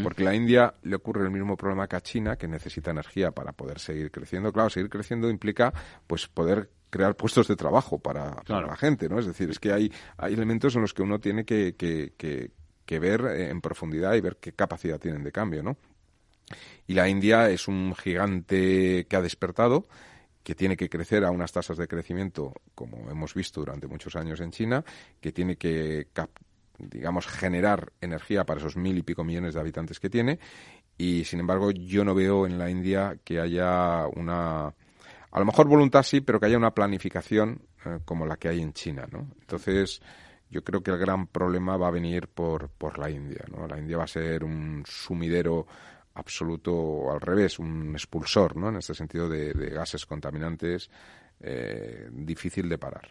Porque a la India le ocurre el mismo problema que a China, que necesita energía para poder seguir creciendo. Claro, seguir creciendo implica pues poder crear puestos de trabajo para, la gente, ¿no? Es decir, es que hay, hay elementos en los que uno tiene que, que, que, ver en profundidad y ver qué capacidad tienen de cambio, ¿no? Y la India es un gigante que ha despertado, que tiene que crecer a unas tasas de crecimiento, como hemos visto durante muchos años en China, que tiene que, digamos, generar energía para esos mil y pico millones de habitantes que tiene. Y, sin embargo, yo no veo en la India que haya una, a lo mejor voluntad sí, pero que haya una planificación eh, como la que hay en China, ¿no? Entonces, yo creo que el gran problema va a venir por, por la India, ¿no? La India va a ser un sumidero absoluto al revés, un expulsor, ¿no? En este sentido de, gases contaminantes eh, difícil de parar.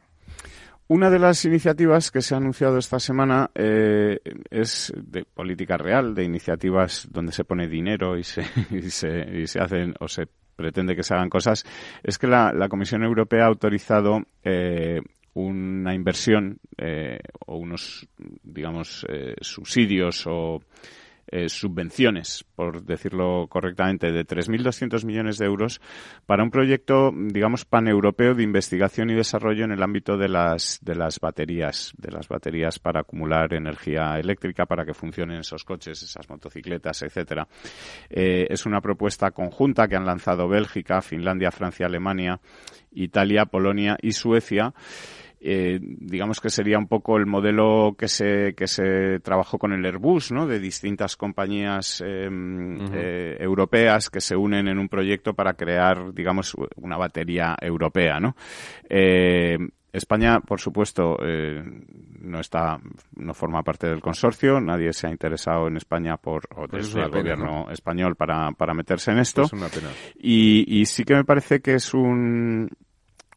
Una de las iniciativas que se ha anunciado esta semana eh, es de política real, de iniciativas donde se pone dinero y se, y se, y se hacen o se pretende que se hagan cosas, es que la, Comisión Europea ha autorizado eh, una inversión o unos, digamos, subsidios o eh, subvenciones, por decirlo correctamente, de 3.200 millones de euros para un proyecto, digamos, paneuropeo de investigación y desarrollo en el ámbito de las, de las baterías, de las baterías para acumular energía eléctrica para que funcionen esos coches, esas motocicletas, etcétera. Eh, es una propuesta conjunta que han lanzado Bélgica, Finlandia, Francia, Alemania, Italia, Polonia y Suecia. Eh, digamos que sería un poco el modelo que se, que se trabajó con el Airbus, ¿no? De distintas compañías em, eh, europeas que se unen en un proyecto para crear, digamos, una batería europea, ¿no? Eh, España, por supuesto, no está, no forma parte del consorcio. Nadie se ha interesado en España por o pues desde el gobierno español para, para meterse en esto. Y, y sí que me parece que es un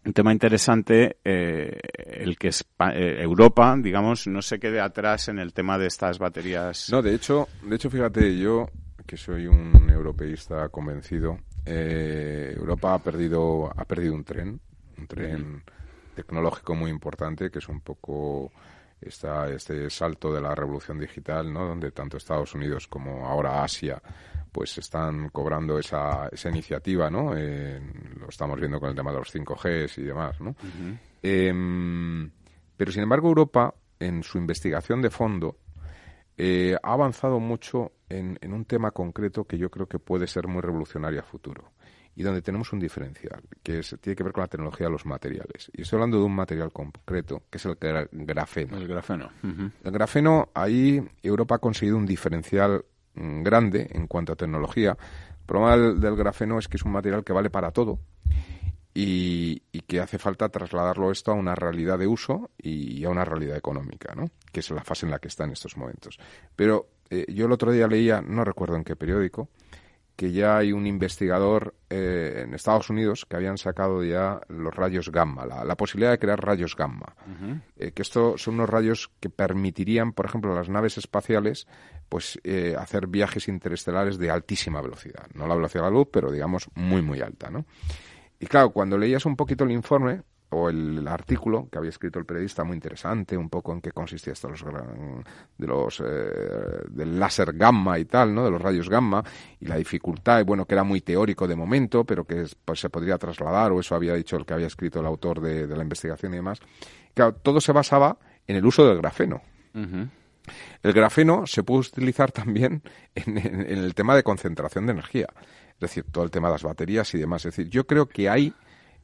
un tema interesante eh, el que eh, Europa, digamos, no se quede atrás en el tema de estas baterías. No, de hecho, de hecho, fíjate, yo que soy un europeísta convencido, eh, Europa ha perdido ha perdido un tren, un tren tecnológico muy importante que es un poco está este salto de la revolución digital, ¿no? Donde tanto Estados Unidos como ahora Asia pues están cobrando esa, esa iniciativa, ¿no? lo estamos viendo con el tema de los 5Gs y demás, ¿no? Em, pero sin embargo Europa, en su investigación de fondo, eh, ha avanzado mucho en, en, un tema concreto que yo creo que puede ser muy revolucionario a futuro y donde tenemos un diferencial, que tiene que ver con la tecnología de los materiales. Y estoy hablando de un material concreto, que es el grafeno. El grafeno. El grafeno, ahí Europa ha conseguido un diferencial grande en cuanto a tecnología. El problema del, grafeno es que es un material que vale para todo y, que hace falta trasladarlo esto a una realidad de uso y, a una realidad económica, ¿no? que es la fase en la que está en estos momentos. Pero eh, yo el otro día leía, no recuerdo en qué periódico, que ya hay un investigador eh, en Estados Unidos que habían sacado ya los rayos gamma, la, posibilidad de crear rayos gamma. Eh, que estos son unos rayos que permitirían, por ejemplo, a las naves espaciales pues eh, hacer viajes interestelares de altísima velocidad. No la velocidad de la luz, pero digamos muy, muy alta, ¿no? Y claro, cuando leías un poquito el informe, o el artículo que había escrito el periodista muy interesante, un poco en qué consistía esto los, de los eh, del láser gamma y tal, ¿no? De los rayos gamma y la dificultad, y bueno, que era muy teórico de momento, pero que pues, se podría trasladar, o eso había dicho el que había escrito el autor de, la investigación y demás. Claro, todo se basaba en el uso del grafeno. El grafeno se puede utilizar también en, en el tema de concentración de energía, es decir, todo el tema de las baterías y demás. Es decir, yo creo que hay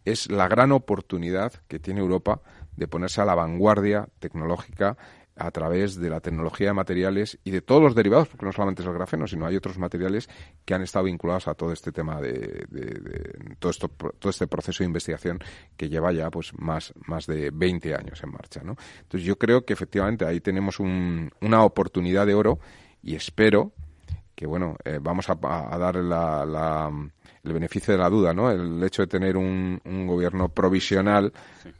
es la gran oportunidad que tiene Europa de ponerse a la vanguardia tecnológica a través de la tecnología de materiales y de todos los derivados, porque no solamente es el grafeno, sino hay otros materiales que han estado vinculados a todo este tema de, todo esto, todo este proceso de investigación que lleva ya pues más, más de 20 años en marcha, ¿no? Entonces yo creo que efectivamente ahí tenemos una oportunidad de oro y espero que bueno eh, vamos a, dar la el beneficio de la duda, ¿no? El hecho de tener un, un gobierno provisional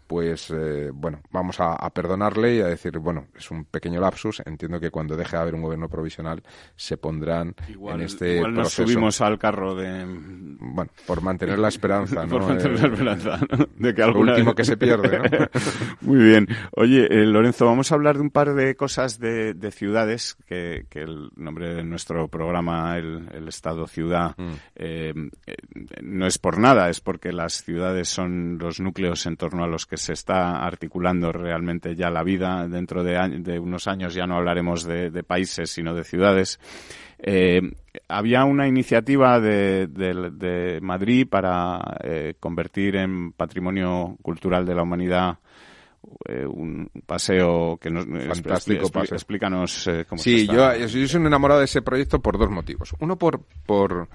pues eh, bueno, vamos a, perdonarle y a decir, bueno, es un pequeño lapsus. Entiendo que cuando deje de haber un gobierno provisional se pondrán en este igual nos subimos al carro de... Bueno, por mantener la esperanza, ¿no? por mantener la esperanza, De que algún último que se pierde, ¿no? Muy bien. Oye, eh, Lorenzo, vamos a hablar de un par de cosas de, ciudades, que, el nombre de nuestro programa, el, Estado-Ciudad, mm. eh, no es por nada, es porque las ciudades son los núcleos en torno a los que se está articulando realmente ya la vida. Dentro de, unos años ya no hablaremos de, países, sino de ciudades. Eh, había una iniciativa de, Madrid para eh, convertir en patrimonio cultural de la humanidad eh, un paseo que nos fantástico explícanos cómo sí yo, yo soy un enamorado de ese proyecto por dos motivos uno por por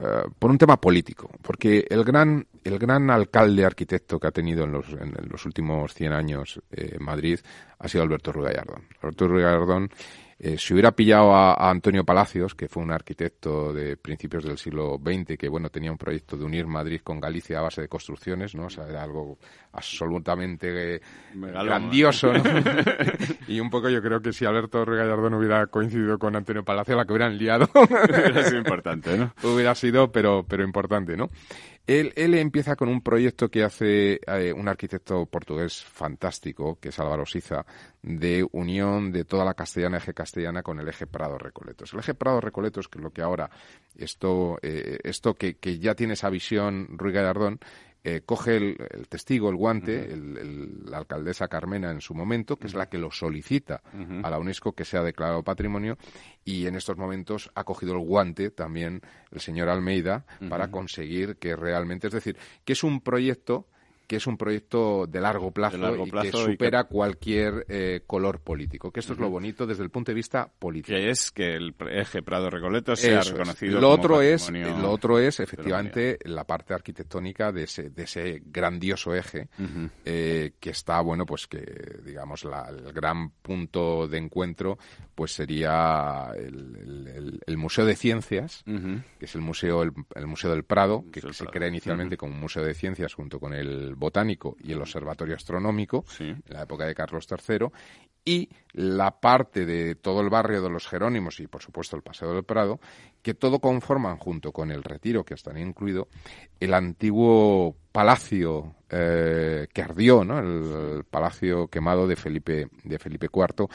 eh, por un tema político, porque el gran, el gran alcalde arquitecto que ha tenido en los, en los últimos 100 años eh, Madrid ha sido Alberto Ruiz. Alberto Ruiz Gallardón eh, si hubiera pillado a, Antonio Palacios, que fue un arquitecto de principios del siglo XX, que bueno tenía un proyecto de unir Madrid con Galicia a base de construcciones, ¿no? O sea, era algo absolutamente eh, grandioso, ¿no? y un poco yo creo que si Alberto Gallardón hubiera coincidido con Antonio Palacios, la que hubieran liado. hubiera sido importante, ¿no? hubiera sido, pero, pero importante, ¿no? Él, él, empieza con un proyecto que hace eh, un arquitecto portugués fantástico, que es Álvaro Siza, de unión de toda la castellana, eje castellana, con el eje Prado-Recoletos. El eje Prado-Recoletos, que es lo que ahora, esto, eh, esto que, que, ya tiene esa visión Ruy Gallardón, eh, coge el, testigo, el guante, la alcaldesa Carmena en su momento, que es la que lo solicita a la UNESCO que sea declarado patrimonio, y en estos momentos ha cogido el guante también el señor Almeida para conseguir que realmente, es decir, que es un proyecto que es un proyecto de largo plazo, y que supera cualquier eh, color político. Que esto es lo bonito desde el punto de vista político. Que es que el eje Prado Recoleto sea reconocido lo como otro es Lo otro es, efectivamente, la parte arquitectónica de ese, de ese grandioso eje eh, que está, bueno, pues que, digamos, el gran punto de encuentro pues sería el, Museo de Ciencias, que es el museo, el, Museo del Prado, que se crea inicialmente como un museo de ciencias junto con el botánico y el observatorio astronómico, en la época de Carlos III, y la parte de todo el barrio de los Jerónimos y, por supuesto, el Paseo del Prado, que todo conforman, junto con el retiro que están incluido, el antiguo palacio eh, que ardió, ¿no? El, palacio quemado de Felipe de Felipe IV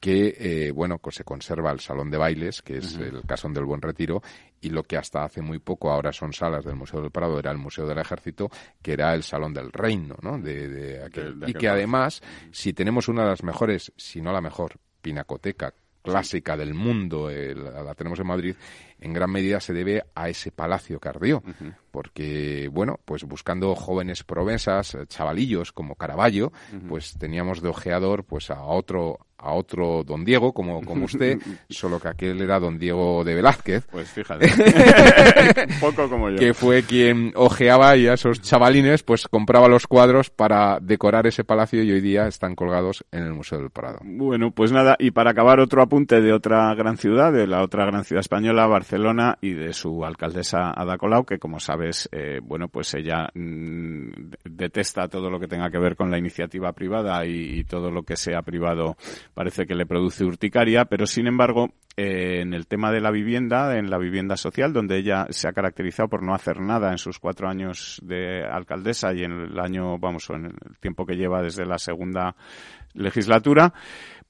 que, eh, bueno, pues se conserva el Salón de Bailes, que es el Casón del Buen Retiro, y lo que hasta hace muy poco ahora son salas del Museo del Prado era el Museo del Ejército, que era el Salón del Reino, ¿no? De, aquel, y que además, si tenemos una de las mejores, si no la mejor, pinacoteca clásica del mundo, la tenemos en Madrid, en gran medida se debe a ese palacio que ardió. Porque, bueno, pues buscando jóvenes promesas, chavalillos como Caravaggio, pues teníamos de ojeador pues a otro a otro don Diego, como, como usted, solo que aquel era don Diego de Velázquez. Pues fíjate. poco como yo. Que fue quien ojeaba y a esos chavalines, pues compraba los cuadros para decorar ese palacio y hoy día están colgados en el Museo del Prado. Bueno, pues nada, y para acabar otro apunte de otra gran ciudad, de la otra gran ciudad española, Barcelona, y de su alcaldesa Ada Colau, que como sabes, eh, bueno, pues ella mm, detesta todo lo que tenga que ver con la iniciativa privada y todo lo que sea privado parece que le produce urticaria, pero sin embargo, eh, en el tema de la vivienda, en la vivienda social, donde ella se ha caracterizado por no hacer nada en sus cuatro años de alcaldesa y en el año, vamos, en el tiempo que lleva desde la segunda legislatura,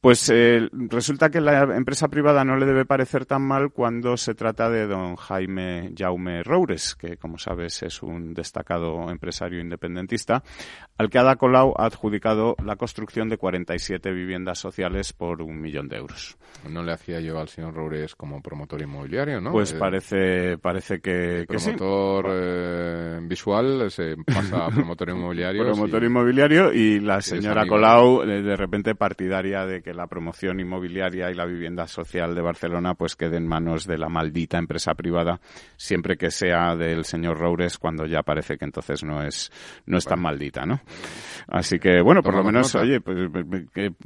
pues eh, resulta que la empresa privada no le debe parecer tan mal cuando se trata de don Jaime Jaume Roures, que como sabes es un destacado empresario independentista, al que Ada Colau ha adjudicado la construcción de 47 viviendas sociales por un millón de euros. No le hacía yo al señor Roures como promotor inmobiliario, ¿no? Pues eh, parece, parece que, promotor eh, visual se pasa a promotor inmobiliario. promotor inmobiliario y la señora Colau de repente partidaria de que la promoción inmobiliaria y la vivienda social de Barcelona pues quede en manos de la maldita empresa privada, siempre que sea del señor Roures, cuando ya parece que entonces no es, no es tan maldita, ¿no? Así que, bueno, por lo menos, oye, pues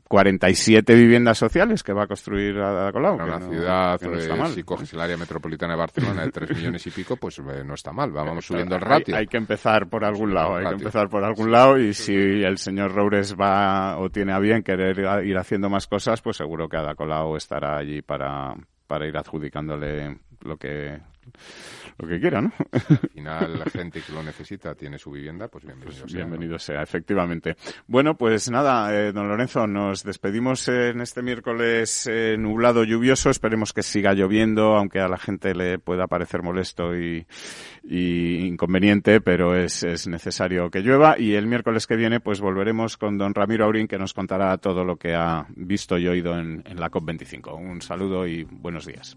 47 viviendas sociales que va a construir a Colau. Una ciudad, no si coges el área metropolitana de Barcelona de 3 millones y pico, pues eh, no está mal, vamos subiendo el ratio. Hay, que empezar por algún lado, hay que empezar por algún lado y si el señor Roures va o tiene a bien querer ir haciendo más cosas, pues seguro que Ada Colau estará allí para, para ir adjudicándole lo que lo que quiera, ¿no? Al final, la gente que lo necesita tiene su vivienda, pues bienvenido pues sea. Bienvenido sea, efectivamente. Bueno, pues nada, eh, don Lorenzo, nos despedimos en este miércoles eh, nublado, lluvioso. Esperemos que siga lloviendo, aunque a la gente le pueda parecer molesto y, inconveniente, pero es, es, necesario que llueva. Y el miércoles que viene, pues volveremos con don Ramiro Aurín, que nos contará todo lo que ha visto y oído en, en la COP25. Un saludo y buenos días.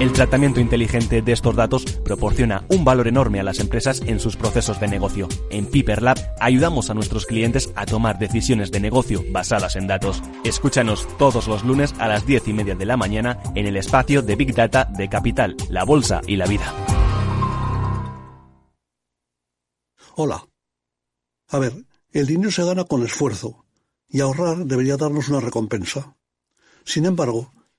El tratamiento inteligente de estos datos proporciona un valor enorme a las empresas en sus procesos de negocio. En Piper Lab ayudamos a nuestros clientes a tomar decisiones de negocio basadas en datos. Escúchanos todos los lunes a las 10 y media de la mañana en el espacio de Big Data de Capital, la Bolsa y la Vida. Hola. A ver, el dinero se gana con esfuerzo y ahorrar debería darnos una recompensa. Sin embargo,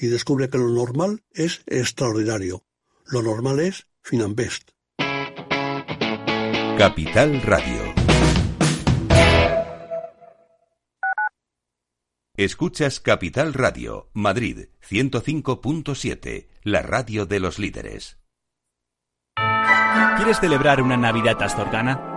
y descubre que lo normal es extraordinario. Lo normal es Finanbest. Capital Radio. Escuchas Capital Radio, Madrid 105.7, la radio de los líderes. ¿Quieres celebrar una Navidad astorgana?